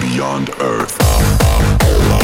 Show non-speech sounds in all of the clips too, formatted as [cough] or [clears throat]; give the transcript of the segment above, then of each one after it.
beyond Earth.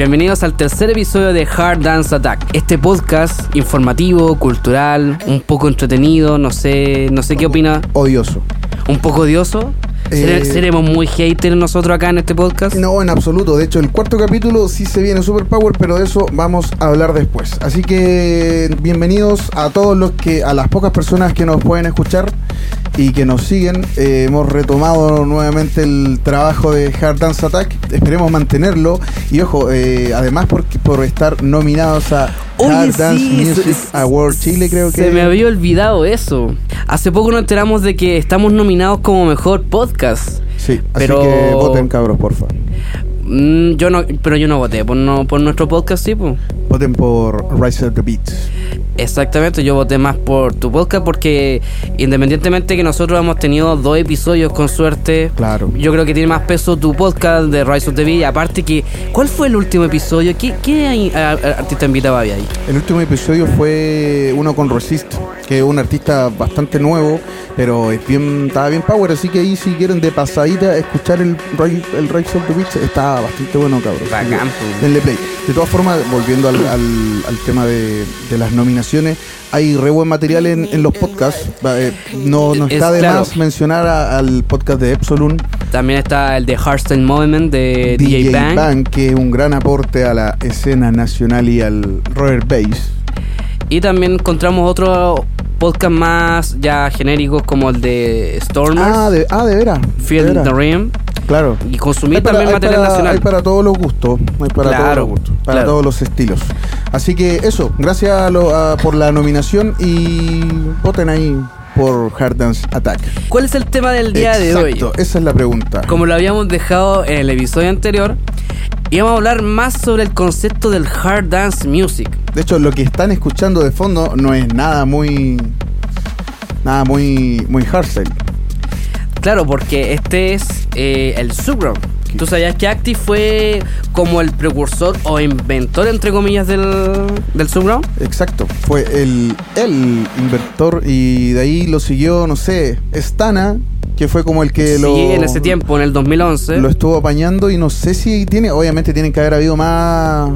Bienvenidos al tercer episodio de Hard Dance Attack. Este podcast informativo, cultural, un poco entretenido, no sé, no sé qué opina, odioso. un poco odioso. ¿Sere- Eh, ¿Seremos muy haters nosotros acá en este podcast? No, en absoluto. De hecho, el cuarto capítulo sí se viene Super Power, pero de eso vamos a hablar después. Así que bienvenidos a todos los que, a las pocas personas que nos pueden escuchar y que nos siguen. Eh, hemos retomado nuevamente el trabajo de Hard Dance Attack. Esperemos mantenerlo. Y ojo, eh, además por, por estar nominados a Oye, Hard Dance sí, Music Award Chile, creo que. Se me había olvidado eso. Hace poco nos enteramos de que estamos nominados como mejor podcast. Sí, Pero- así que voten, cabros, porfa. Mm, yo no, pero yo no voté por, no, por nuestro podcast, sí, pues. Voten por Rise of the Beats. Exactamente, yo voté más por tu podcast porque independientemente que nosotros hemos tenido dos episodios con suerte, Claro. yo creo que tiene más peso tu podcast de Rise of the Beat. Aparte que, ¿cuál fue el último episodio? ¿Qué, artista invitado había ahí? El último episodio fue uno con Resist, que es un artista bastante nuevo, pero es bien, estaba bien power, así que ahí si quieren de pasadita escuchar el, Rise- el Rise of the Beats, está bastante bueno, cabrón. Bacán, pues. Denle play. De todas formas, volviendo al, al- al tema de, de las nominaciones, hay re buen material en, en los podcasts. Eh, no, no Es está de claro. más mencionar a- al podcast de Epsilon, También está el de Hardstyle Movement de DJ, Bang. que es un gran aporte a la escena nacional y al Roller Bass. Y también encontramos otros podcasts más ya genéricos como el de Stormers, Ah, de, ah, de veras. Feel de the Rim. Claro. Y consumir para- también material para- nacional. Hay para todos los gustos. Hay para Claro, todos los gustos. Para claro. todos los estilos. Así que eso. Gracias a lo- a- por la nominación y voten ahí por Hard Dance Attack. ¿Cuál es el tema del día de hoy? Exacto, Esa es la pregunta. Como lo habíamos dejado en el episodio anterior, íbamos a hablar más sobre el concepto del hard dance music. De hecho, lo que están escuchando de fondo no es nada muy. Nada muy. Muy hardstyle. Claro, porque este es eh, el subground. ¿Tú sabías que Acti fue como el precursor o inventor, entre comillas, del, del subground? Exacto. Fue el, el inventor y de ahí lo siguió, no sé, Stana, que fue como el que sí, lo. en ese tiempo, en el 2011. lo estuvo apañando y no sé si tiene, obviamente tienen que haber habido más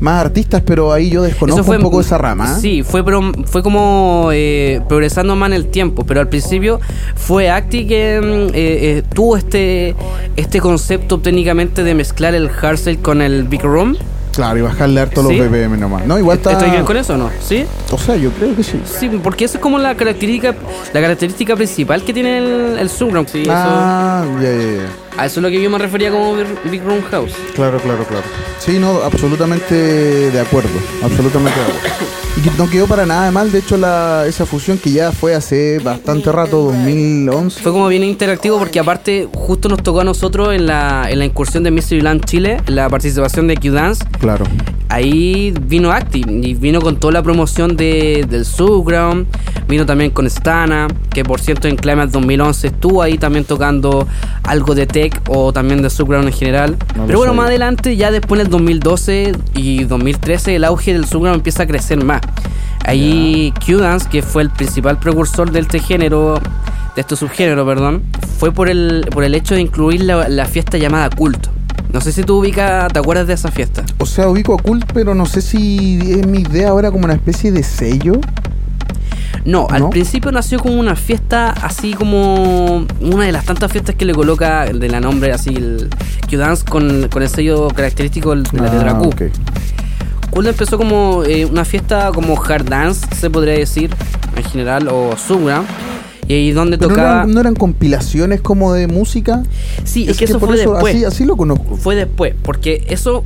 más artistas, pero ahí yo desconozco un poco esa rama. ¿eh? Sí, fue, pro- fue como eh, progresando más en el tiempo, pero al principio fue Acti que eh, eh, tuvo este, este concepto técnicamente de mezclar el hardstyle con el big room. Claro, y bajarle harto Sí. los BPM nomás. No, igual está. ¿Estoy bien con eso o no? ¿Sí? O sea, yo creo que sí. Sí, porque eso es como la característica la característica principal que tiene el, el subground. Sí, eso- ah, ya, ya, ya. A eso es lo que yo me refería como Big- Room House. Claro, claro, claro. Sí, no, absolutamente de acuerdo. Absolutamente de acuerdo. Y que no quedó para nada de mal, de hecho, la, esa fusión que ya fue hace bastante rato, 2011. Fue como bien interactivo porque aparte justo nos tocó a nosotros en la, en la incursión de Mystery Land Chile, la participación de Q-Dance. Claro. Ahí vino Acti y vino con toda la promoción de, del Subground, vino también con Stana, que por cierto en Climate 2011 estuvo ahí también tocando algo de tech o también de Subground en general. No Pero bueno, sabía. más adelante, ya después en el 2012 y 2013, el auge del Subground empieza a crecer más. Ahí Q-Dance, que fue el principal precursor de este género, de este subgénero, perdón, fue por el, por el hecho de incluir la, la fiesta llamada culto. No sé si tú ubicas, ¿te acuerdas de esa fiesta? O sea, ubico a Cult, pero no sé si es mi idea ahora como una especie de sello. No, al ¿No? principio nació como una fiesta así como una de las tantas fiestas que le coloca de la nombre así el Q-Dance con, con el sello característico de la Ah, Q. ok. Cool empezó como eh, una fiesta como hard dance, se podría decir, en general, o subra. Y ahí donde Pero no tocaba... eran, no eran compilaciones como de música. Sí, es, que eso por fue después. Así, así lo conozco. Fue después, porque eso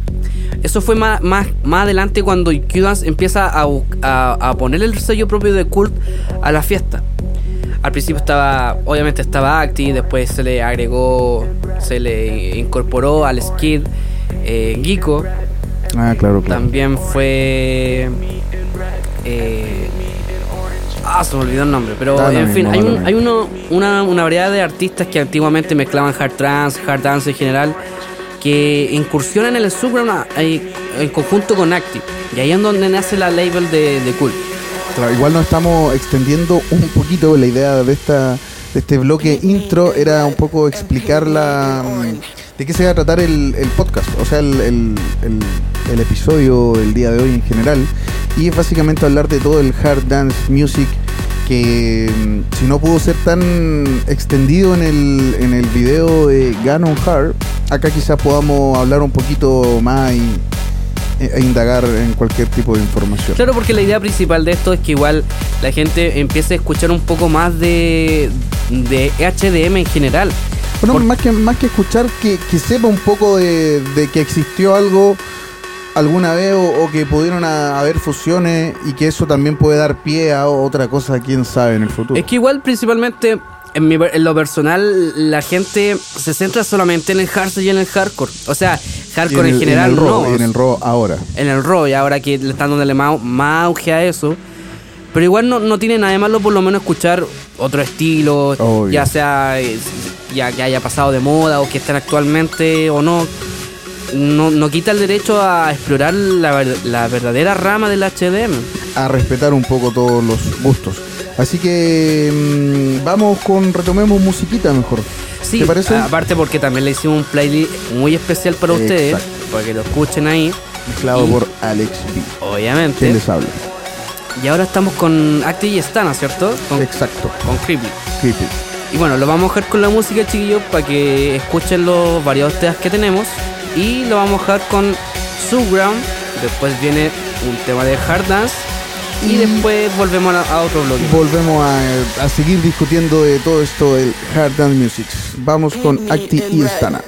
eso fue más, más, más adelante cuando Q-Dance empieza a, a, a poner el sello propio de Cult a la fiesta. Al principio estaba, obviamente estaba Acti, después se le agregó, se le incorporó al Skid, eh, Geeko, Ah, claro, claro. también fue... eh, ah, se me olvidó el nombre, pero Da en fin, hay, un- hay uno, una, una variedad de artistas que antiguamente mezclaban hard trance, hard dance en general, que incursionan en el subground ahí, en conjunto con Active. Y ahí es donde nace la label de, de Cool. Claro, igual nos estamos extendiendo un poquito la idea de esta de este bloque intro era un poco explicar la mm, de qué se va a tratar el, el podcast, o sea, el, el- el- el episodio del día de hoy en general. Y es básicamente hablar de todo el hard dance music que mm, si no pudo ser tan extendido en el, en el video de Ganon Hard, acá quizás podamos hablar un poquito más y, e- e indagar en cualquier tipo de información. Claro, porque la idea principal de esto es que igual la gente empiece a escuchar un poco más de, de HDM en general. Bueno, Por- más que, más que escuchar, que, que sepa un poco de, de que existió algo alguna vez o, o que pudieron a- haber fusiones y que eso también puede dar pie a otra cosa, quién sabe, en el futuro. Es que igual principalmente en, mi en lo personal la gente se centra solamente en el hardcore y en el hardcore. O sea, hardcore en, el- general el rock, no. en el rock ahora. en el rock y ahora que le están dándole más, más auge a eso. Pero igual no, no tiene nada de malo por lo menos escuchar otro estilo, Obvio. ya sea eh, ya que haya pasado de moda o que estén actualmente o no. No, no quita el derecho a explorar la, ver- la verdadera rama del HDM. A respetar un poco todos los gustos. Así que mm, vamos con, retomemos musiquita mejor. Sí, ¿Te parece? aparte porque también le hicimos un playlist muy especial para ustedes, para que lo escuchen ahí, Mezclado y- por Alex B. obviamente. ¿Quién les habla? Y ahora estamos con Acti y Stana, ¿cierto? Con, Exacto. con Creepy. Creepy. Y bueno, lo vamos a dejar con la música, chiquillos, para que escuchen los variados temas que tenemos. Y lo vamos a dejar con Subground. Después viene un tema de Hard Dance. Y, Y- después volvemos a, a otro bloque. Volvemos a, a seguir discutiendo de todo esto del hard dance music. Vamos con Paint me Acti in y Stana.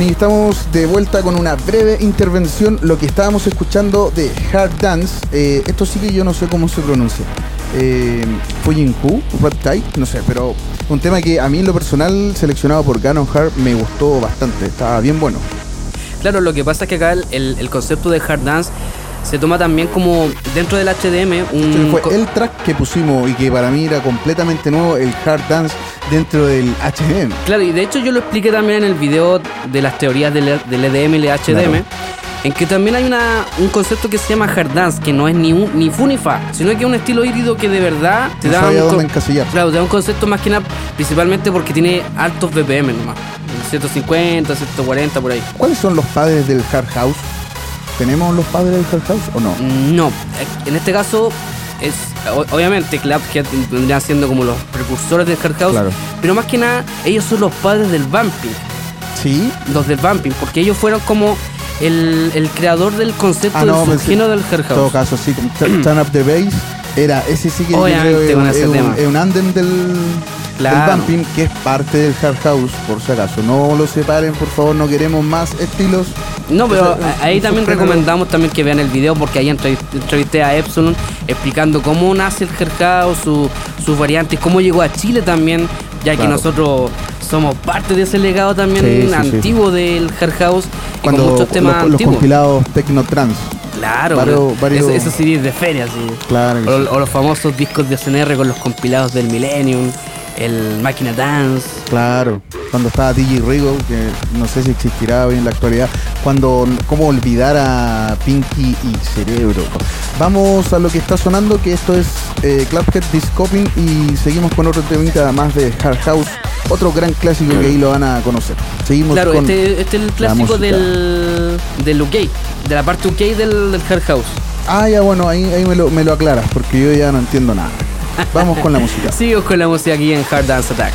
Bueno, y estamos de vuelta con una breve intervención. Lo que estábamos escuchando de Hard Dance, eh, esto sí que yo no sé cómo se pronuncia. Eh, Fujinku, Reptile, no sé, pero un tema que a mí en lo personal, seleccionado por Ganon Hard, me gustó bastante. Estaba bien bueno. Claro, lo que pasa es que acá el, el- el concepto de hard dance se toma también como dentro del HDM un... Fue el track que pusimos y que para mí era completamente nuevo, el Hard Dance dentro del HM. Claro, y de hecho yo lo expliqué también en el video de las teorías del, del EDM y el HDM, Claro. en que también hay una, un concepto que se llama hard dance, que no es ni, un, ni fu ni fa, sino que es un estilo híbrido que de verdad te No da un, dónde claro, te da un concepto más que nada, principalmente porque tiene altos BPM nomás, 150, 140 por ahí. ¿Cuáles son los padres del Hard House? ¿Tenemos los padres del Hard House o no? No, en este caso es obviamente Clubhead vendrían siendo como los precursores del hard house, Claro. pero más que nada ellos son los padres del bumping, Sí. los del bumping, porque ellos fueron como el, el creador del concepto Ah, no, del subgénero del hard En todo house. caso, sí, Turn Up the Bass era ese sí que Obviamente, es un- es un, tema. es un andem del, Claro. del bumping que es parte del hard house, por si acaso. No lo separen, por favor, no queremos más estilos. No, pero ahí también recomendamos también que vean el video porque ahí entrev- entrevisté a Epsilon explicando cómo nace el hard house, su- sus variantes, cómo llegó a Chile también, ya que nosotros somos parte de ese legado también Sí, sí, sí. antiguo del hard house y Cuando con muchos temas los, los antiguos. compilados Tecno Trans. Claro, Varios- varios- Esos, esos CDs de feria, sí. Claro O, sí. o los famosos discos de SNR con los compilados del Millennium, el Máquina Dance. Claro, cuando estaba DJ Rigo, que no sé si existirá hoy en la actualidad, cuando, cómo olvidar a Pinky y Cerebro. Vamos a lo que está sonando, que esto es eh, Clubhead Discoping y seguimos con otro temita más de Hard House, otro gran clásico que ahí lo van a conocer. Seguimos Claro, con... este, este es el clásico del, del UK, de la parte UK del, del Hard House. Ah, ya bueno, ahí, ahí me, lo, me lo aclaras, porque yo ya no entiendo nada. Vamos con la música. Sigo con la música aquí en Hard Dance Attack.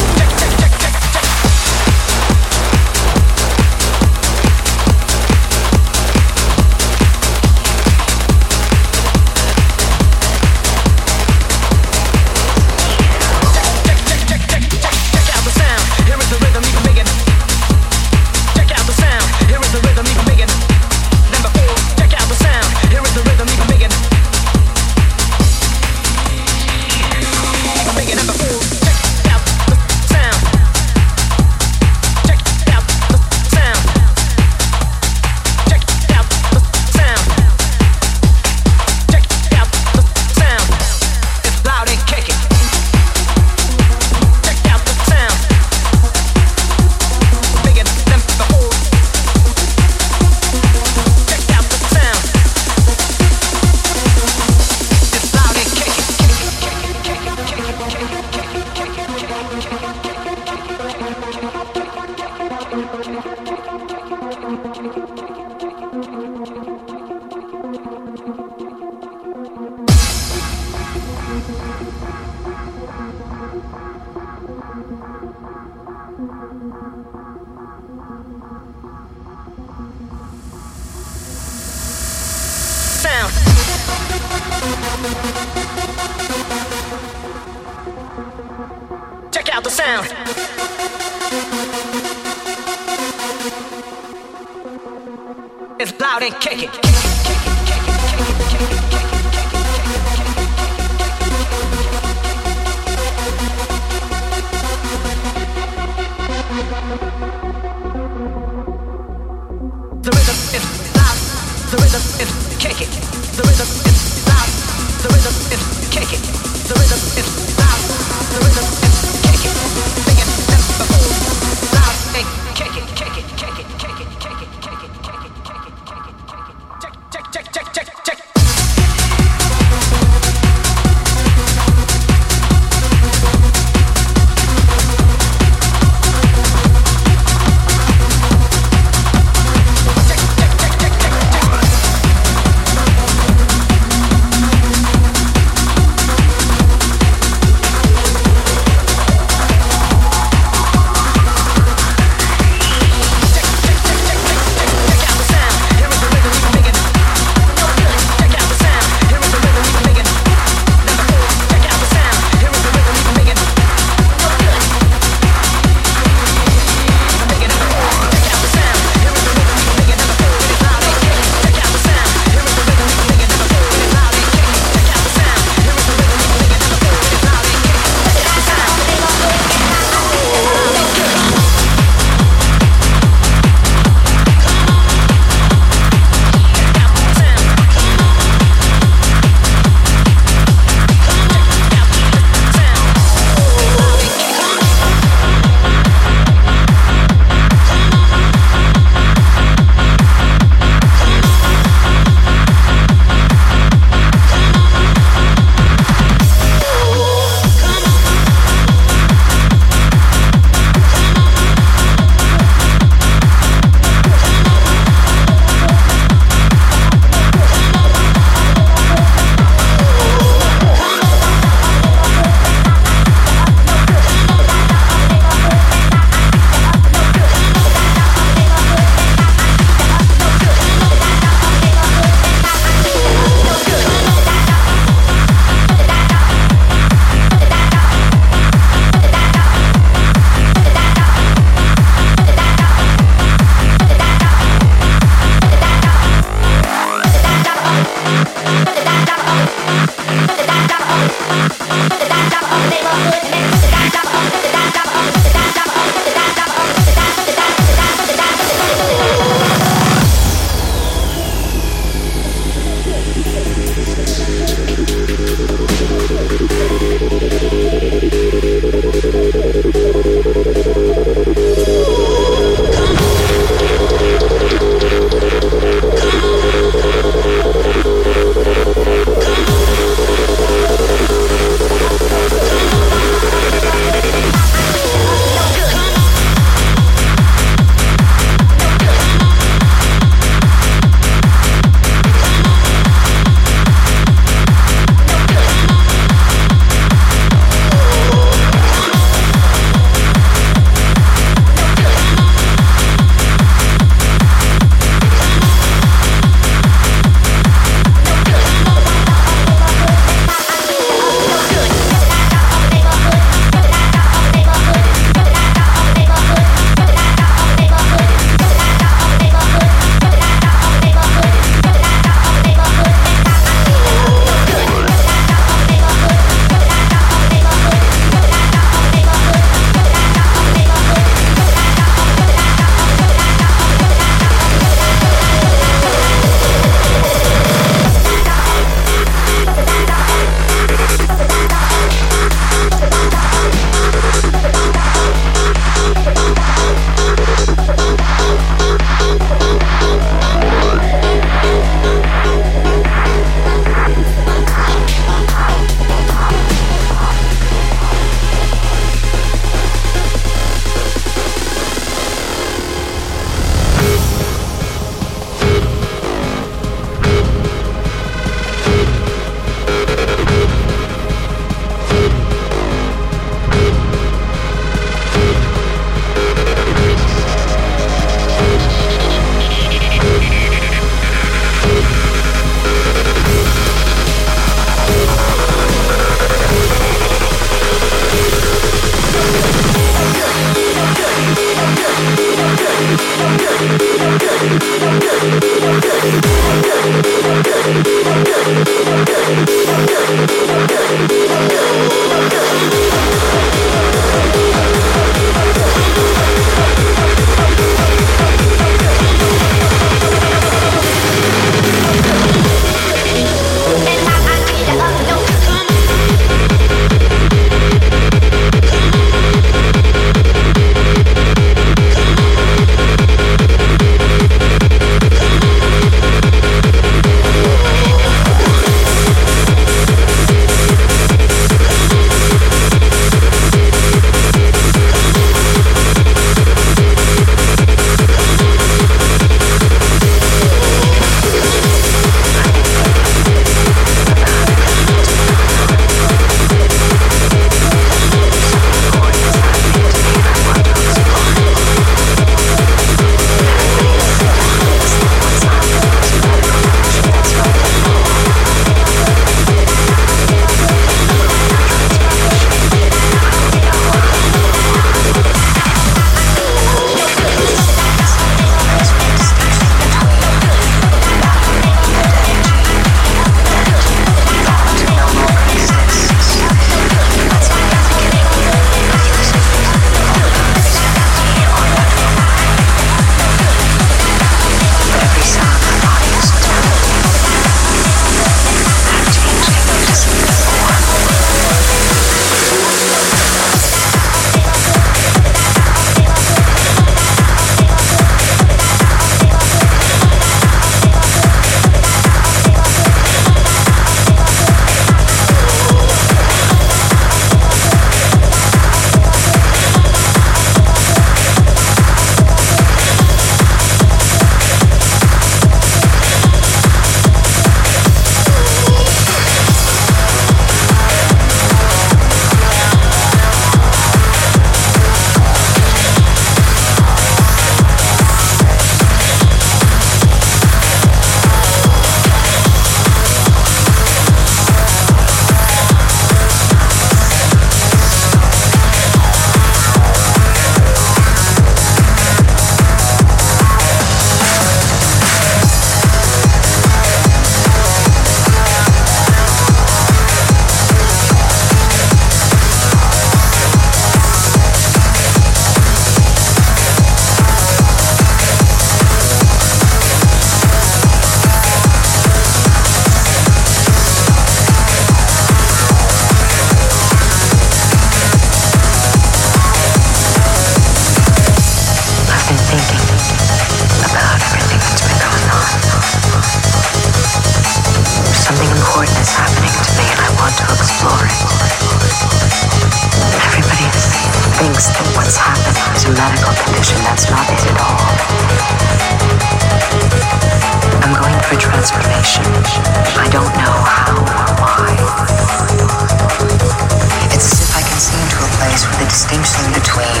Into a the distinction between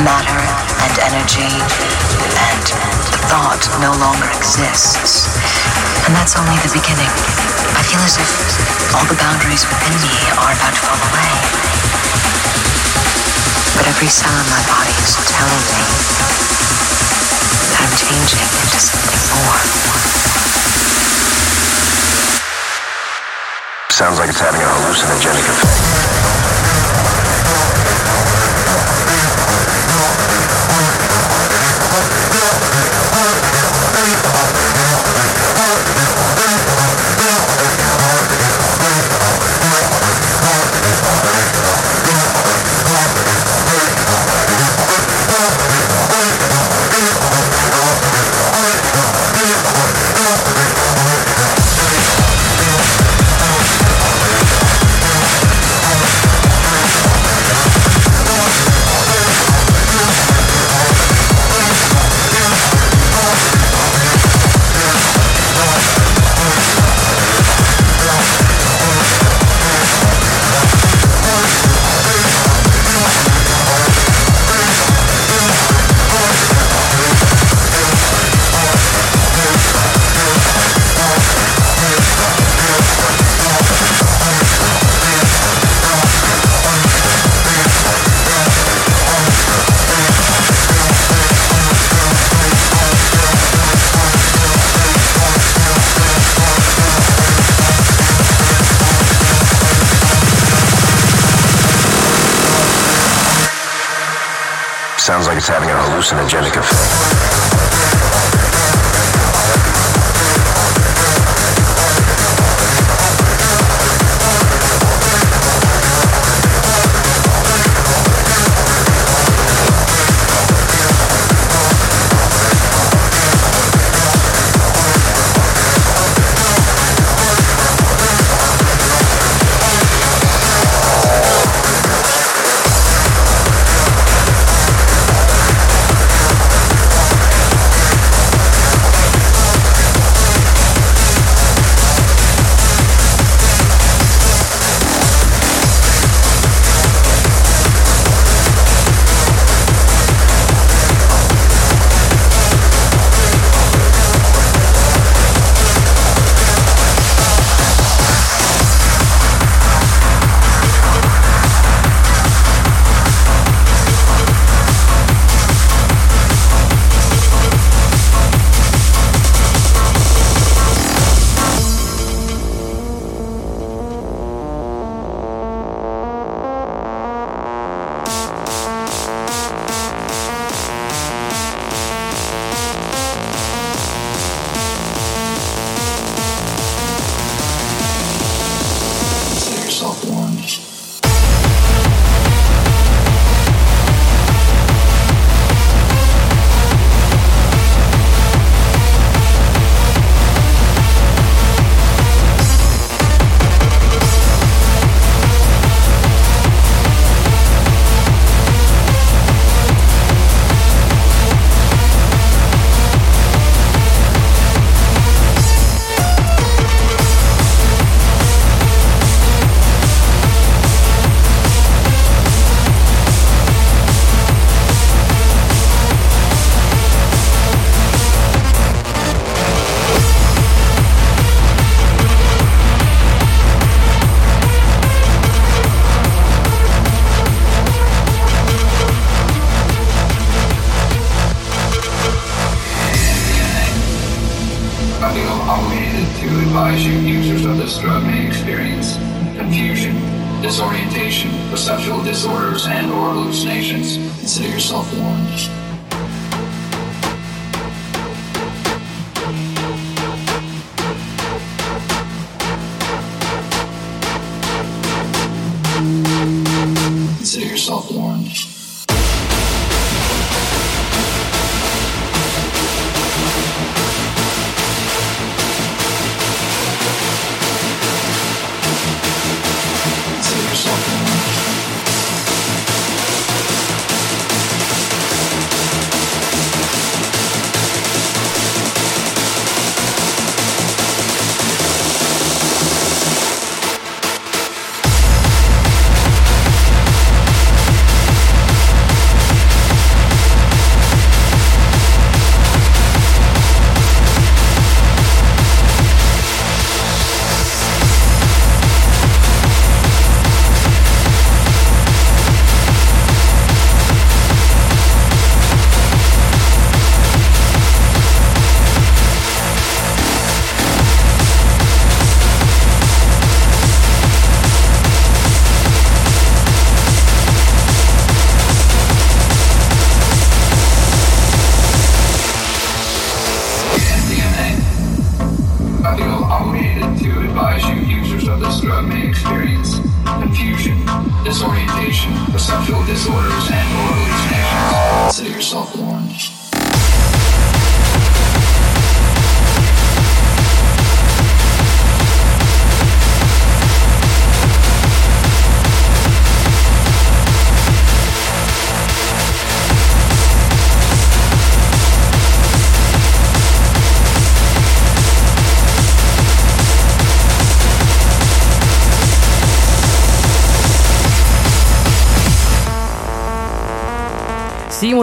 matter and energy and thought no longer exists. And that's only the beginning. I feel as if all the boundaries within me are about to fall away. But every cell in my body is telling me that I'm changing into something more. Sounds like it's having a hallucinogenic effect. It's having a hallucinogenic effect.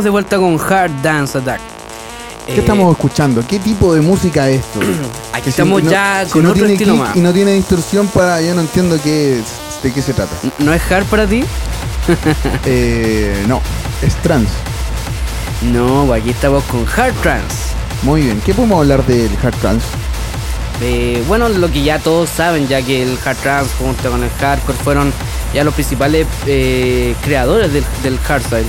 De vuelta con Hard Dance Attack. ¿Qué Eh, estamos escuchando? ¿Qué tipo de música es esto? [clears throat] Aquí Que si estamos no- ya si con no otro tiene estilo más. Y no tiene distorsión para... Yo no entiendo qué es- de qué se trata. ¿No es hard para ti? [laughs] Eh, no, es trans. No, aquí estamos con Hard Trance. Muy bien. ¿Qué podemos hablar del hard trans? Eh, bueno, lo que ya todos saben, ya que el hard trance junto con el hardcore fueron ya los principales eh, creadores del, del hardstyle.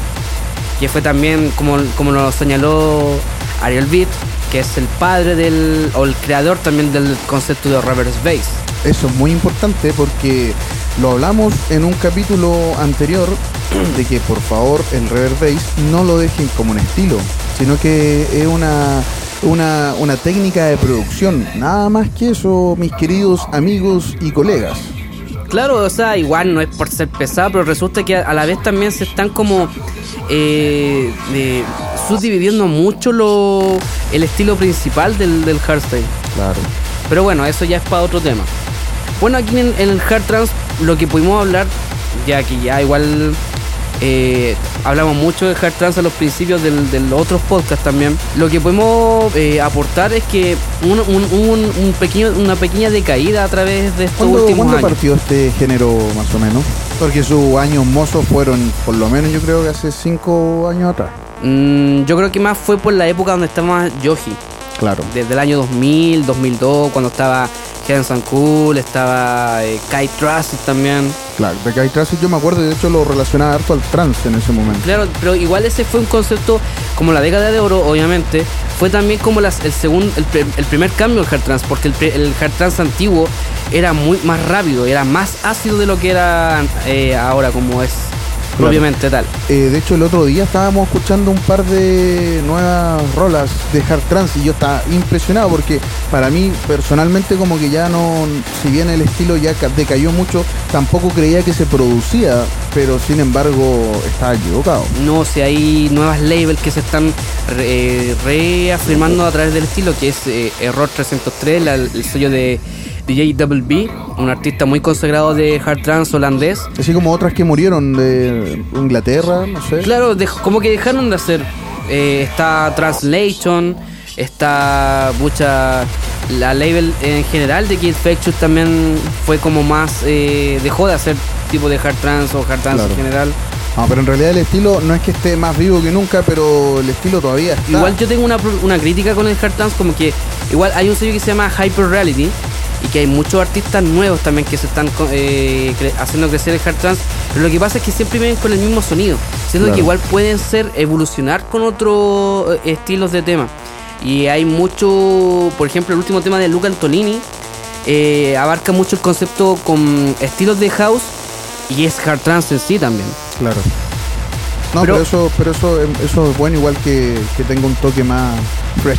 Que fue también, como, como lo señaló Ariel Beat, que es el padre del, o el creador también del concepto de reverse bass. Eso es muy importante porque lo hablamos en un capítulo anterior [clears throat] de que por favor el reverb bass no lo dejen como un estilo, sino que es una, una, una técnica de producción. Nada más que eso, mis queridos amigos y colegas. Claro, o sea, igual no es por ser pesado, pero resulta que a la vez también se están como eh, subdividiendo mucho lo, el estilo principal del, del hardstyle. Claro. Pero bueno, eso ya es para otro tema. Bueno, aquí en, en el Hard Trans lo que pudimos hablar, ya que ya igual eh, hablamos mucho de Hard Trans a los principios del, de los otros podcasts también, lo que podemos eh, aportar es que un, un- un- un pequeño, una pequeña decaída a través de estos ¿Cuándo, últimos cuándo años. partió este género más o menos? Porque sus años mozos fueron, por lo menos yo creo que hace cinco años atrás. Mm, yo creo que más fue por la época donde estaba Yoji. Claro. Desde el año 2000, 2002, cuando estaba Hanson Cool, estaba eh, Kai Trust también. Claro, de Kai Tracey yo me acuerdo, de hecho lo relacionaba harto al trance en ese momento. Claro, pero igual ese fue un concepto como la década de oro, obviamente. Fue también como las, el segundo, el, primer cambio del hard trance, porque el, el hard trance antiguo era muy más rápido, era más ácido de lo que era eh, ahora, como es Claro. propiamente tal. Eh, de hecho, el otro día estábamos escuchando un par de nuevas rolas de hard trance y yo estaba impresionado porque para mí personalmente como que ya no, si bien el estilo ya ca- decayó mucho, tampoco creía que se producía, pero sin embargo estaba equivocado. No sé, hay nuevas labels que se están re- reafirmando a través del estilo, que es eh, Error 303, la- el sello de DJ Double B, un artista muy consagrado de hard trance holandés. Así como otras que murieron de Inglaterra, no sé. Claro, dej- como que dejaron de hacer. eh, está Translation, está mucha. La label en general de Kid Fetchus también fue como más. eh, dejó de hacer tipo de hard trance o hard trance Claro. en general. No, pero en realidad el estilo no es que esté más vivo que nunca, pero el estilo todavía está. Igual yo tengo una, una crítica con el hard trance, como que igual hay un sello que se llama Hyper Reality y que hay muchos artistas nuevos también que se están eh, cre- haciendo crecer el hard trance, pero lo que pasa es que siempre vienen con el mismo sonido, siendo Claro. que igual pueden ser evolucionar con otros eh, estilos de tema. Y hay mucho, por ejemplo, el último tema de Luca Antolini eh, abarca mucho el concepto con estilos de house y es hard trance en sí también. Claro. No, Pero- pero, eso, pero eso, eso es bueno, igual que, que tenga un toque más fresh.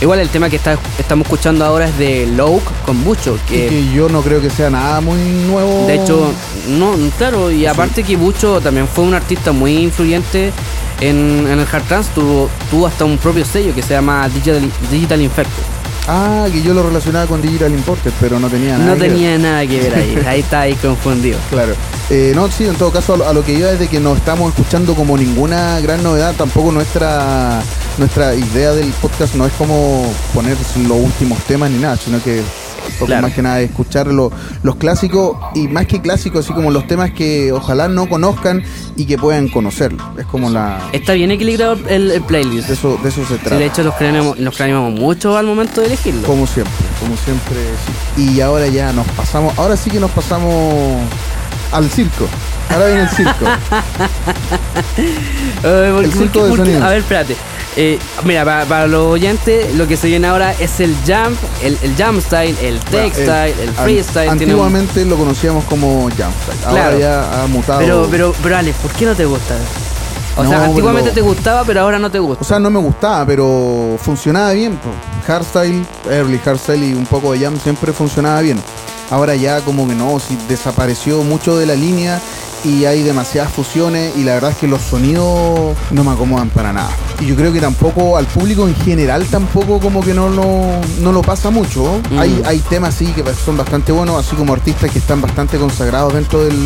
Igual el tema que está, estamos escuchando ahora es de Loke con mucho, Y que que yo no creo que sea nada muy nuevo. De hecho, no, claro, y aparte que Bucho también fue un artista muy influyente en, en el hard trance, tuvo, tuvo hasta un propio sello que se llama Digital, Digital Infected. Ah, que yo lo relacionaba con Digital Imported, pero no tenía nada. No que ver. tenía nada que ver ahí, [laughs] ahí está ahí confundido. Claro. Eh, no, sí, en todo caso, a lo, a lo que iba es de que no estamos escuchando como ninguna gran novedad. Tampoco nuestra nuestra idea del podcast no es como poner los últimos temas ni nada, sino que Claro. más que nada escuchar lo- los clásicos y más que clásicos, así como los temas que ojalá no conozcan y que puedan conocer. Es como la. Está bien equilibrado el, el playlist. De eso, de eso se Sí, trata. de hecho nos craneamos, nos craneamos mucho al momento de elegirlo. Como siempre, como siempre. sí. Y ahora ya nos pasamos, ahora sí que nos pasamos al circo. Ahora viene el circo. [laughs] Porque- El circo porque- de porque- sonidos. a ver, espérate. Eh, mira, para, para los oyentes, lo que se viene ahora es el jump, el, el jump style, el tech style, el freestyle. un- Antiguamente lo conocíamos como Jumpstyle. Ahora Claro. ya ha mutado. Pero, pero, pero Alex, ¿por qué no te gusta? O No, sea, antiguamente pero- te gustaba, pero ahora no te gusta. O sea, no me gustaba, pero funcionaba bien. Hardstyle, early hardstyle y un poco de jam siempre funcionaba bien. Ahora ya como que no, si desapareció mucho de la línea y hay demasiadas fusiones y la verdad es que los sonidos no me acomodan para nada. Y yo creo que tampoco al público en general tampoco como que no lo, no lo pasa mucho. Mm. Hay, hay temas sí que son bastante buenos, así como artistas que están bastante consagrados dentro del,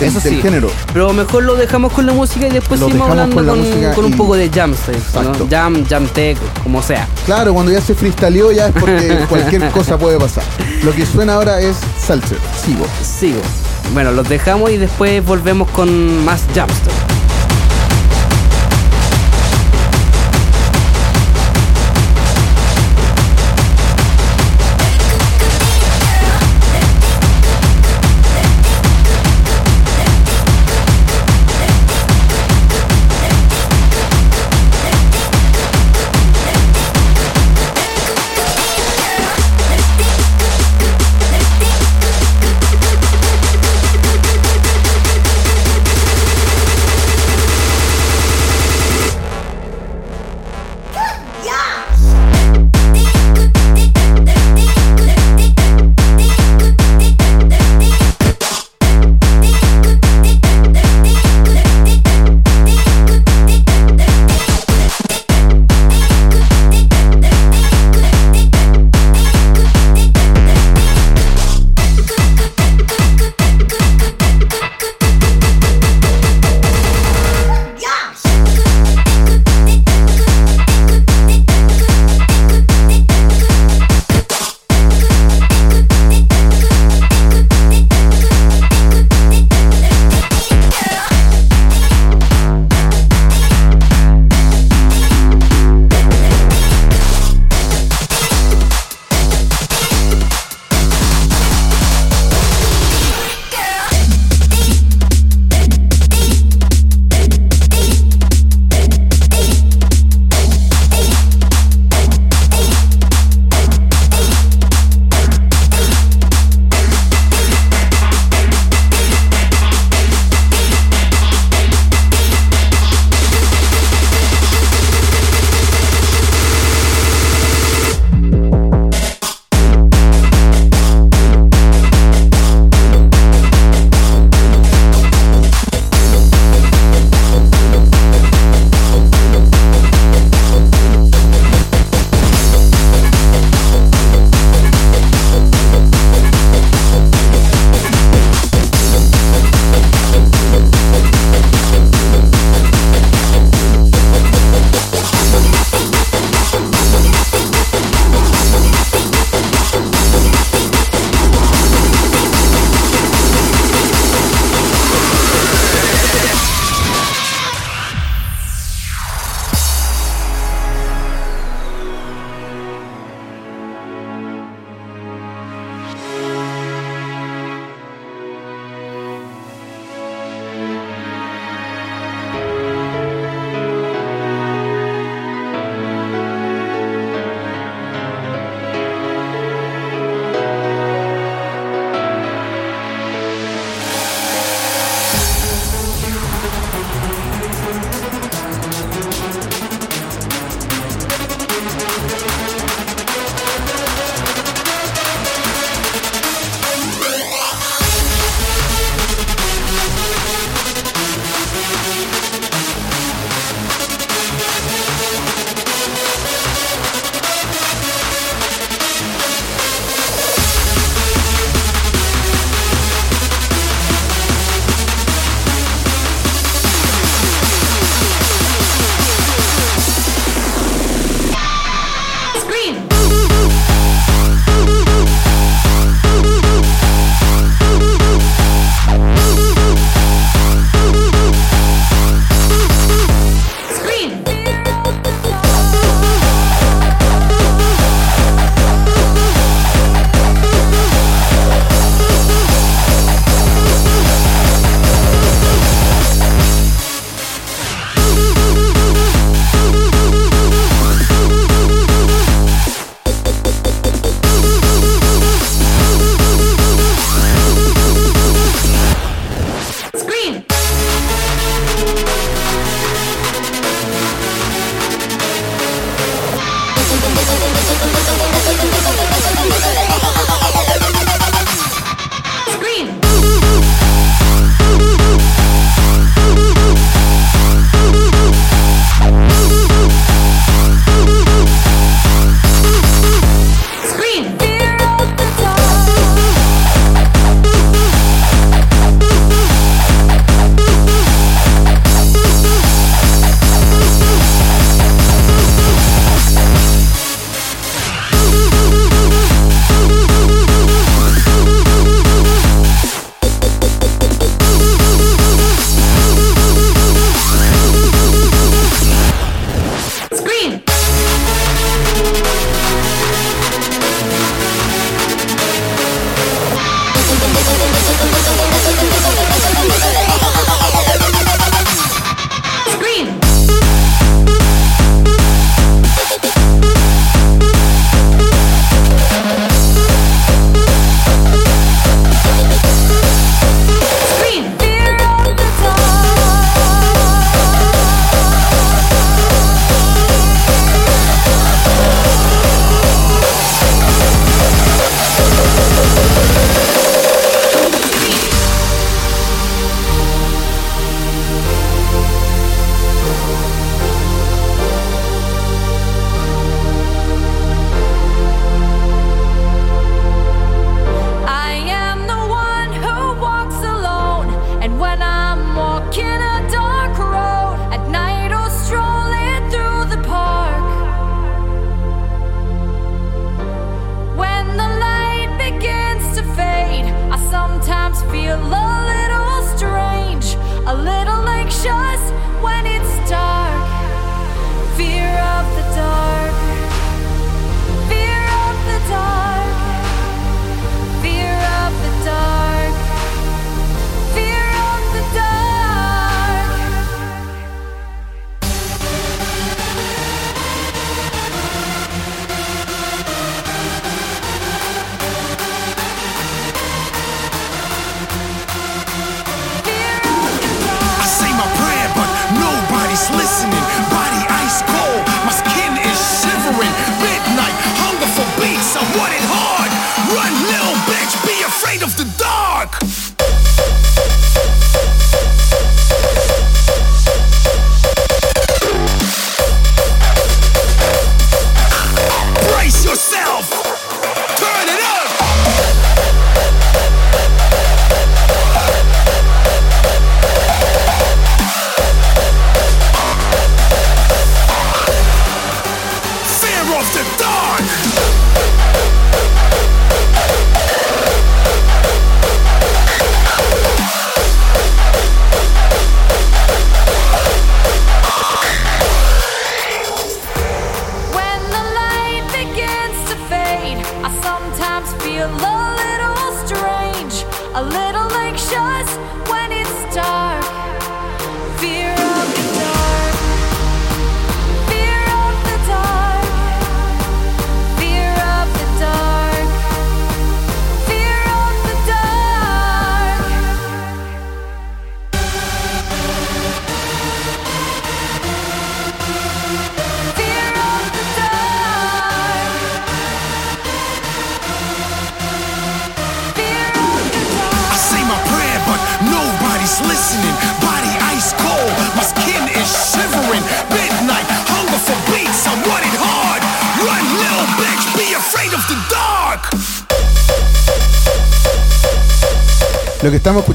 del- Eso del sí. género. Pero mejor lo dejamos con la música y después Lo seguimos hablando con con, con un y- poco de jam ¿no? Jam, jam tech, como sea. Claro, cuando ya se freestyleó ya es porque [laughs] cualquier cosa puede pasar. Lo que suena ahora es Salser, sigo. Sigo. Bueno, los dejamos y después volvemos con más jam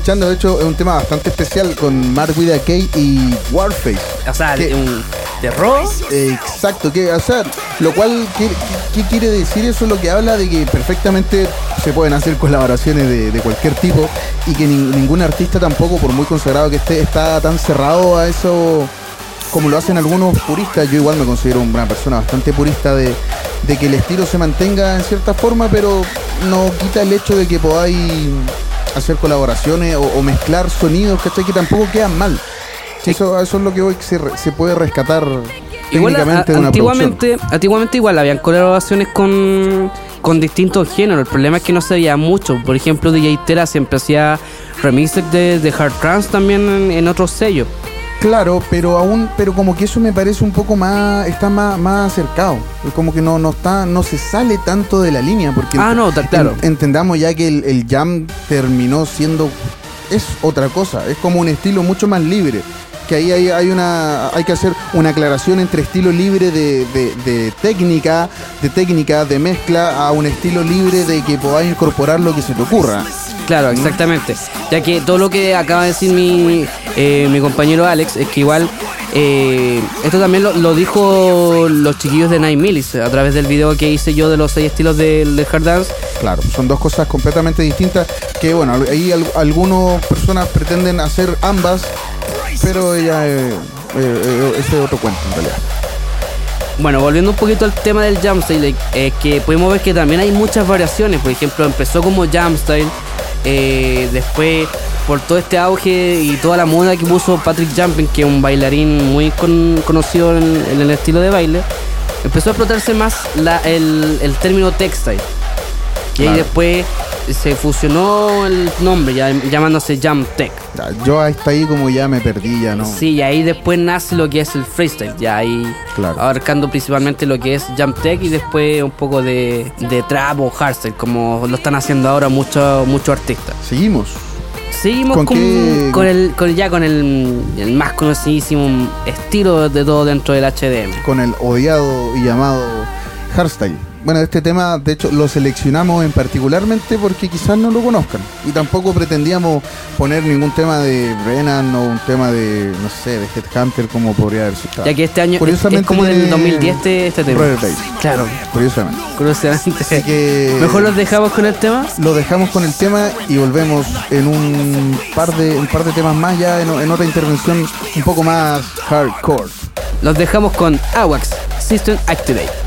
escuchando, de hecho, es un tema bastante especial con Mark Vida Kay y Warface. O sea, ¿Qué? un terror. Eh, Exacto, que, o sea, lo cual, ¿qué, qué quiere decir eso? Lo que habla de que perfectamente se pueden hacer colaboraciones de, de cualquier tipo y que nin- ningún artista tampoco, por muy consagrado que esté, está tan cerrado a eso como lo hacen algunos puristas. Yo igual me considero una persona bastante purista de, de que el estilo se mantenga en cierta forma, pero no quita el hecho de que podáis hacer colaboraciones o, o mezclar sonidos, ¿cachai? Que tampoco quedan mal. Eso, eso es lo que hoy se, se puede rescatar Igual a- técnicamente de una producción. antiguamente, antiguamente igual habían colaboraciones con, con distintos géneros. El problema es que no se veía mucho. Por ejemplo, DJ Tera siempre hacía remixes de, de hard trance también en, en otros sellos. Claro, pero aún, pero como que eso me parece un poco más, está más, más acercado. Como que no, no está, no se sale tanto de la línea, porque Ah, no, claro. en- entendamos ya que el, el jam terminó siendo es otra cosa, es como un estilo mucho más libre. Que ahí hay, hay una, hay que hacer una aclaración entre estilo libre de, de- de técnica, de técnica, de mezcla, a un estilo libre de que podáis incorporar lo que se te ocurra. Claro, exactamente. Ya que todo lo que acaba de decir mi, eh, mi compañero Alex es que igual eh, esto también lo, lo dijo los chiquillos de Nine Millis a través del video que hice yo de los seis estilos del del hard dance. Claro, son dos cosas completamente distintas que, bueno, ahí al- algunas personas pretenden hacer ambas, pero ya eh, eh, ese es otro cuento en realidad. Bueno, volviendo un poquito al tema del Jamstyle, es que podemos ver que también hay muchas variaciones. Por ejemplo, empezó como Jamstyle, eh, después por todo este auge y toda la moda que puso Patrick Jumping, que es un bailarín muy con- conocido en, el estilo de baile, empezó a explotarse más el, el término textile. Y ahí después se fusionó el nombre, ya, llamándose Jam Tech. Yo hasta ahí como ya me perdí, ya no. Sí, y ahí después nace lo que es el freestyle, ya ahí Claro. abarcando principalmente lo que es jump tech y después un poco de, de trap o hardstyle, como lo están haciendo ahora muchos muchos artistas. Seguimos. Seguimos ¿Con con, con el, con- ya con el, el más conocidísimo estilo de todo dentro del HDM. con el odiado y llamado hardstyle. Bueno, este tema, de hecho, lo seleccionamos en particularmente porque quizás no lo conozcan. Y tampoco pretendíamos poner ningún tema de Brennan o un tema de, no sé, de Headhunter como podría haber sido. Ya que este año es, es Curiosamente como del tiene 2010 este, este tema. Claro, Curiosamente. curiosamente. Así que Mejor los dejamos con el tema. lo dejamos con el tema y volvemos en un par de, un par de temas más ya en, en otra intervención un poco más hardcore. Los dejamos con AWAX System Activate.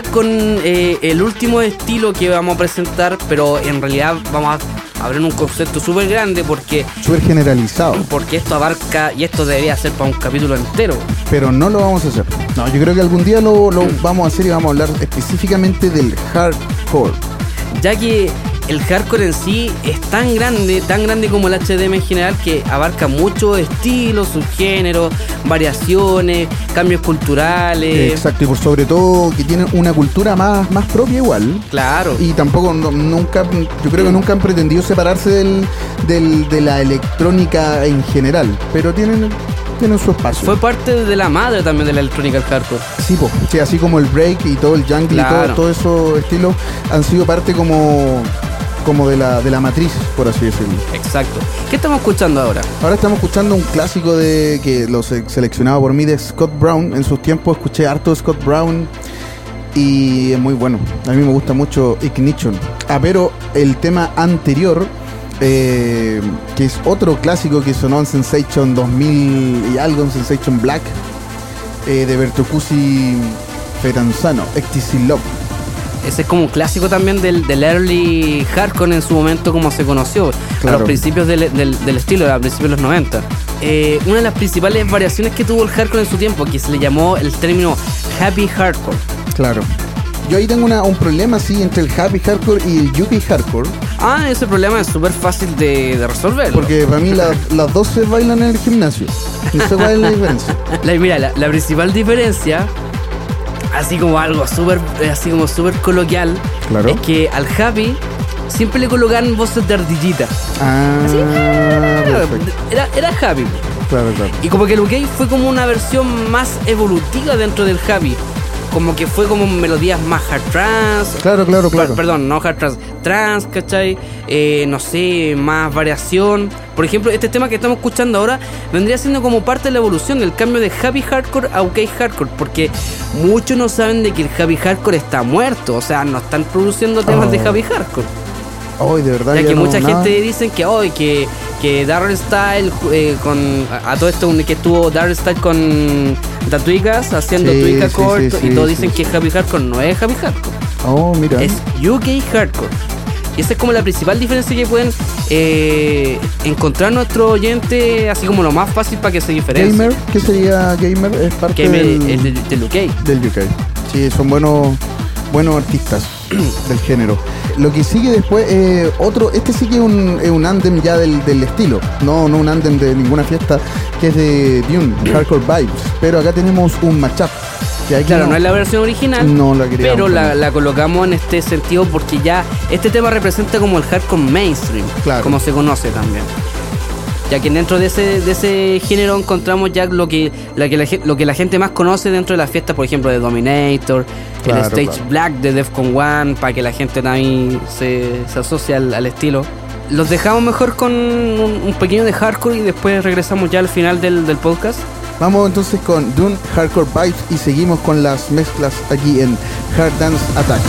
Ya con eh, el último estilo que vamos a presentar, pero en realidad vamos a abrir un concepto súper grande porque, Súper generalizado. porque esto abarca y esto debería ser para un capítulo entero. Pero no lo vamos a hacer. No, yo creo que algún día lo, lo vamos a hacer y vamos a hablar específicamente del hardcore. ya que el hardcore en sí es tan grande, tan grande como el HDM en general, que abarca muchos estilos, subgéneros, variaciones, cambios culturales. Exacto, y por sobre todo que tienen una cultura más, más propia igual. Claro. Y tampoco, no- nunca, yo creo que nunca han pretendido separarse del, del- de la electrónica en general, pero tienen, tienen su espacio. Fue parte de la madre también de la electrónica el hardcore. Sí, po. Sí, así como el break y todo el jungle Claro. y todo, todo esos estilos han sido parte como, como de, la, de la matriz, por así decirlo. Exacto. ¿Qué estamos escuchando ahora? Ahora estamos escuchando un clásico de que lo se- seleccionado por mí de Scott Brown. En sus tiempos escuché harto Scott Brown y es muy bueno. A mí me gusta mucho Ignition. Ah, pero el tema anterior, eh, que es otro clásico que sonó en Sensation 2000 y algo, en Sensation Black, eh, de Bertoccusi Fetanzano, Ecstasy Love. Ese es como un clásico también del, del early hardcore en su momento como se conoció, a Claro. los principios del, del- del estilo, a principios de los 90. Eh, una de las principales variaciones que tuvo el hardcore en su tiempo, que se le llamó el término happy hardcore. Claro. Yo ahí tengo una- un problema así entre el happy hardcore y el yuki hardcore. Ah, ese problema es súper fácil de, de resolver. Porque para mí la- [laughs] las dos se bailan en el gimnasio. No sé cuál es la diferencia. La, mira, la, la principal diferencia, así como algo súper eh, así como súper coloquial, Claro. es que al happy siempre le colocan voces de ardillita. Ah, perfecto. Era, era happy. Claro, claro. Y como que el UK fue como una versión más evolutiva dentro del happy. Como que fue como melodías más hard trance. Claro, claro, claro. Per- Perdón, no hard trance. Trance, ¿cachai? Eh, no sé, más variación. Por ejemplo, este tema que estamos escuchando ahora vendría siendo como parte de la evolución del cambio de happy hardcore a UK hardcore. Porque muchos no saben de que el happy hardcore está muerto. O sea, no están produciendo temas Oh. de happy hardcore. Hoy, de verdad. Ya que no, mucha nada. gente dicen que hoy que, que Darren Style eh, con a, a todo esto que estuvo Darren Style con Tatuicas haciendo Sí, Tuica sí, corto sí, y todos dicen que Happy Hardcore no es Happy Hardcore, Oh, mira. es UK Hardcore. Y esa es como la principal diferencia que pueden eh, encontrar nuestro oyente, así como lo más fácil para que se diferencie. Gamer, ¿qué sería Gamer? Es parte Gamer, del, el del, del UK. del UK. Sí, son buenos buenos artistas [clears throat] del género. Lo que sigue después, eh, otro, este sí que es un, es un andem ya del, del estilo, no, no un andem de ninguna fiesta, que es de Dune, Hardcore Vibes. Pero acá tenemos un matchup. Que Claro, no es la versión original, No la pero la, la colocamos en este sentido porque ya este tema representa como el hardcore mainstream, Claro. como se conoce también. Ya que dentro de ese, de ese género encontramos ya lo que, la que la, lo que la gente más conoce dentro de las fiestas, por ejemplo, de Dominator, Claro, el Stage claro. Black de Defcon One, para que la gente también se, se asocie al, al estilo. Los dejamos mejor con un, un pequeño de hardcore y después regresamos ya al final del, del podcast. Vamos entonces con Dune Hardcore Vibes y seguimos con las mezclas aquí en Hard Dance Attack.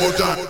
double time.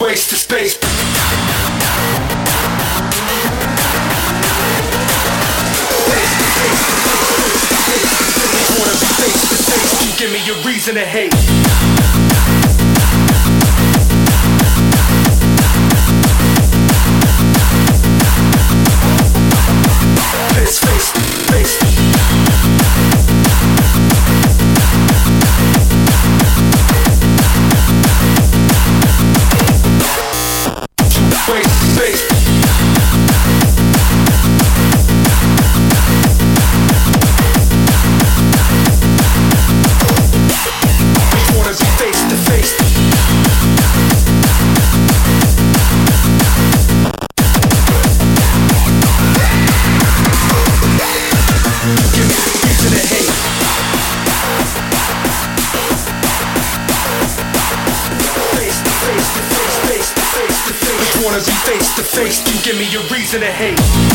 Waste of space. You give me your reason to hate. Face, face. Face, give me your reason to hate.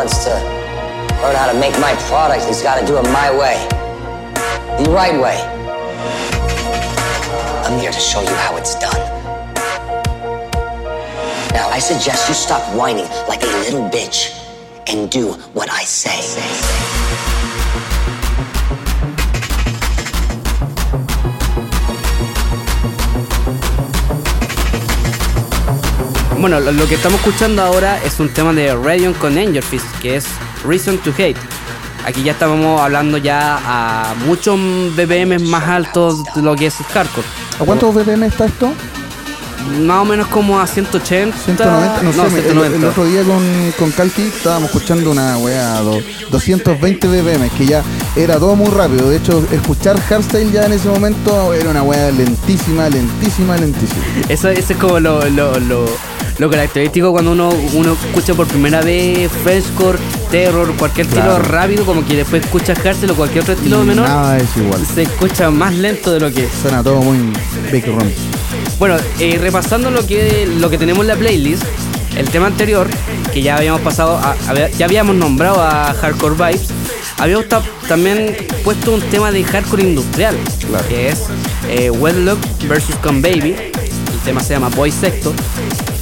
Wants to learn how to make my product, he's got to do it my way. The right way. I'm here to show you how it's done. Now, I suggest you stop whining like a little bitch and do what I say. Bueno, lo, lo que estamos escuchando ahora es un tema de Radion con Angel Fist, que es Reason to Hate. Aquí ya estábamos hablando ya a muchos BPM más altos de lo que es el hardcore. ¿A cuántos BPM está esto? Más o menos como a 180. 190, no, sé, el- 190. El, otro día con, con Calqui estábamos escuchando una weá, do- 220 BPM, que ya era todo muy rápido. De hecho, escuchar hardstyle ya en ese momento era una weá lentísima, lentísima, lentísima. Eso, eso es como lo, lo, lo, lo característico cuando uno, uno escucha por primera vez Frenchcore, Terror, cualquier estilo Claro. rápido, como que después escucha Hardstyle o cualquier otro estilo menor. Nada es igual. Se escucha más lento de lo que es. Suena todo muy Big Room. Bueno, eh, repasando lo que, lo que tenemos en la playlist, el tema anterior, que ya habíamos pasado, a- a- ya habíamos nombrado a Hardcore Vibes, habíamos ta- también puesto un tema de hardcore industrial, que es eh, Wedlock vs. Con Baby, el tema se llama Boy Sector,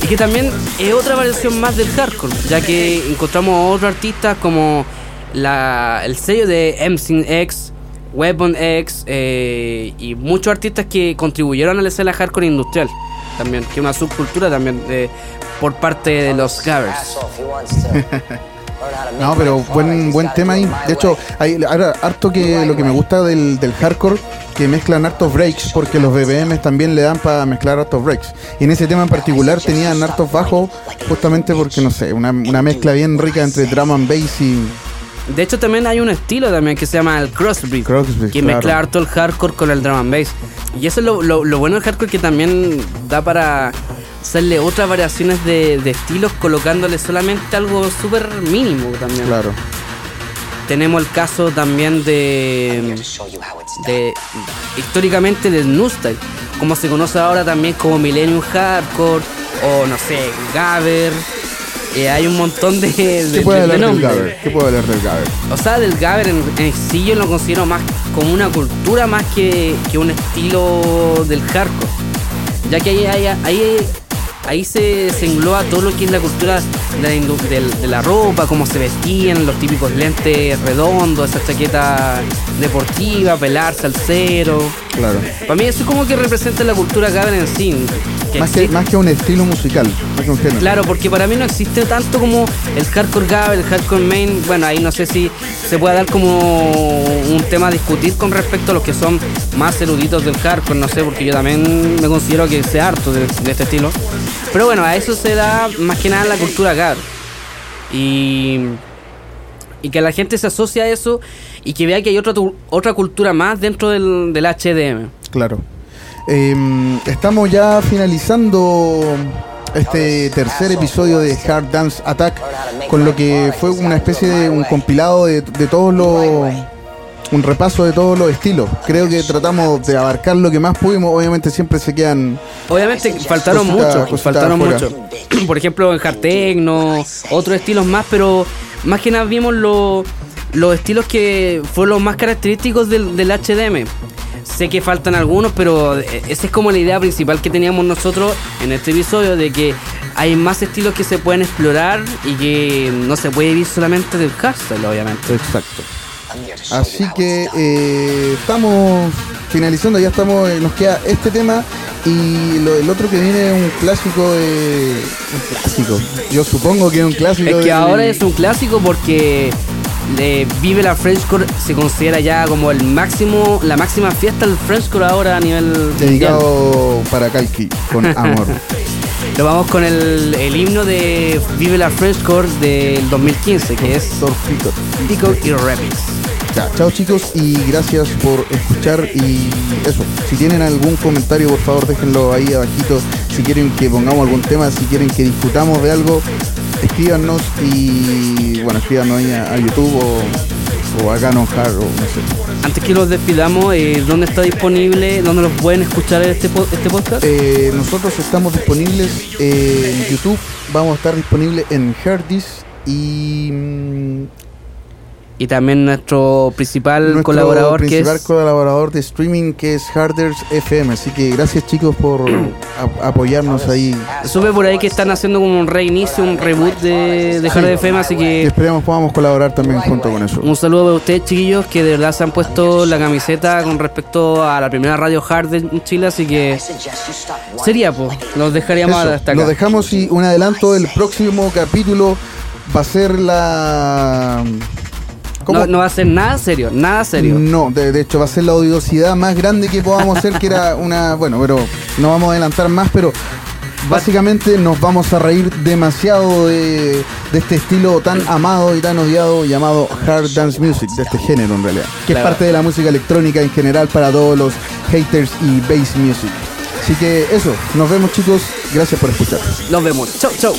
que también es otra variación más del hardcore, ya que encontramos a otros artistas como la, el sello de MCX, X, Weapon X eh, y muchos artistas que contribuyeron a la escena hardcore industrial también, que es una subcultura también de, por parte de los Gabbers. [laughs] No, pero buen buen tema ahí. De hecho, hay ahora harto que lo que me gusta del, del hardcore que mezclan hartos breaks porque los BBM también le dan para mezclar hartos breaks. Y en ese tema en particular tenían hartos bajos justamente porque no sé, una, una mezcla bien rica entre drum and bass y De hecho, también hay un estilo también que se llama el crossbeat, Crossbeat, que claro. mezcla harto el hardcore con el drum and bass. Y eso es lo, lo- lo bueno del hardcore que también da para hacerle otras variaciones de, de estilos colocándole solamente algo súper mínimo también. claro. Tenemos el caso también de, de históricamente del New Style, como se conoce ahora también como Millennium Hardcore o no sé, Gabber. Eh, hay un montón de, de, ¿Qué puede de hablar del. Gabber? ¿Qué puede hablar del Gabber? O sea, del Gabber en, en sí yo lo considero más como una cultura más que, que un estilo del hardcore. Ya que ahí, ahí, ahí, ahí se, se engloba todo lo que es la cultura de la, de la ropa, cómo se vestían, los típicos lentes redondos, esa chaqueta deportiva, pelar, salsero. Claro. Para mí eso como que representa la cultura Gabber en sí. que Más que, más que un estilo musical, más que un género. Claro, porque para mí no existe tanto como el hardcore gab, el hardcore main. Bueno, ahí no sé si se puede dar como un tema a discutir con respecto a los que son más eruditos del hardcore, no sé, porque yo también me considero que sé harto de, de este estilo. Pero bueno, a eso se da más que nada la cultura gab. Y, y que la gente se asocia a eso y que vea que hay otra, tu- otra cultura más dentro del, del HDM. Claro. Eh, estamos ya finalizando este tercer episodio de Hard Dance Attack con lo que fue una especie de un compilado de, de todos los un repaso de todos los estilos. Creo que tratamos de abarcar lo que más pudimos. Obviamente siempre se quedan Obviamente faltaron muchos, faltaron muchos. [clears throat] Por ejemplo, en hard techno, otros estilos más, pero más que nada vimos lo- los estilos que fueron los más característicos del, del HDM. Sé que faltan algunos, pero eh, esa es como la idea principal que teníamos nosotros en este episodio, de que hay más estilos que se pueden explorar y que no se puede vivir solamente del hardstyle, obviamente. Exacto. Así que eh, estamos finalizando, ya estamos, eh, nos queda este tema y lo, el otro que viene es un clásico de... Un clásico. Yo supongo que es un clásico Es que del- ahora es un clásico porque eh, Vive la Frenchcore se considera ya como el máximo, la máxima fiesta del Frenchcore ahora a nivel mundial. Dedicado para Kalki, con amor. [laughs] Lo vamos con el, el himno de Vive la Frenchcore del 2015, que es Pico y Remix. Ya, chao chicos y gracias por escuchar y eso, si tienen algún comentario por favor déjenlo ahí abajito, si quieren que pongamos algún tema, si quieren que discutamos de algo, escríbanos y bueno, escríbanos ahí a, a YouTube o, o a Canon Hard o no sé. Antes que los despidamos, eh, ¿dónde está disponible? ¿Dónde los pueden escuchar este, este podcast? Eh, nosotros estamos disponibles en YouTube, vamos a estar disponibles en Herdis y mm, y también nuestro principal nuestro colaborador principal que es colaborador de streaming que es Harders FM. Así que gracias chicos por a- apoyarnos ahí. Supe por ahí que están haciendo como un reinicio, un reboot de, de Sí. Hard FM, así Y que esperemos podamos colaborar también junto con eso. un saludo para ustedes chiquillos que de verdad se han puesto la camiseta con respecto a la primera radio hard en Chile, así que sería pues, los dejaríamos Eso, hasta acá. Lo dejamos y un adelanto del próximo capítulo va a ser la ¿Cómo? No, no va a ser nada serio, nada serio. No, de, de hecho va a ser la odiosidad más grande que podamos hacer, que era una, bueno, pero no vamos a adelantar más, pero básicamente nos vamos a reír demasiado de, de este estilo tan amado y tan odiado llamado hard dance music, de este género en realidad, que Claro. es parte de la música electrónica en general para todos los haters y bass music. Así que eso, nos vemos chicos, gracias por escuchar. Nos vemos. Chau, chau.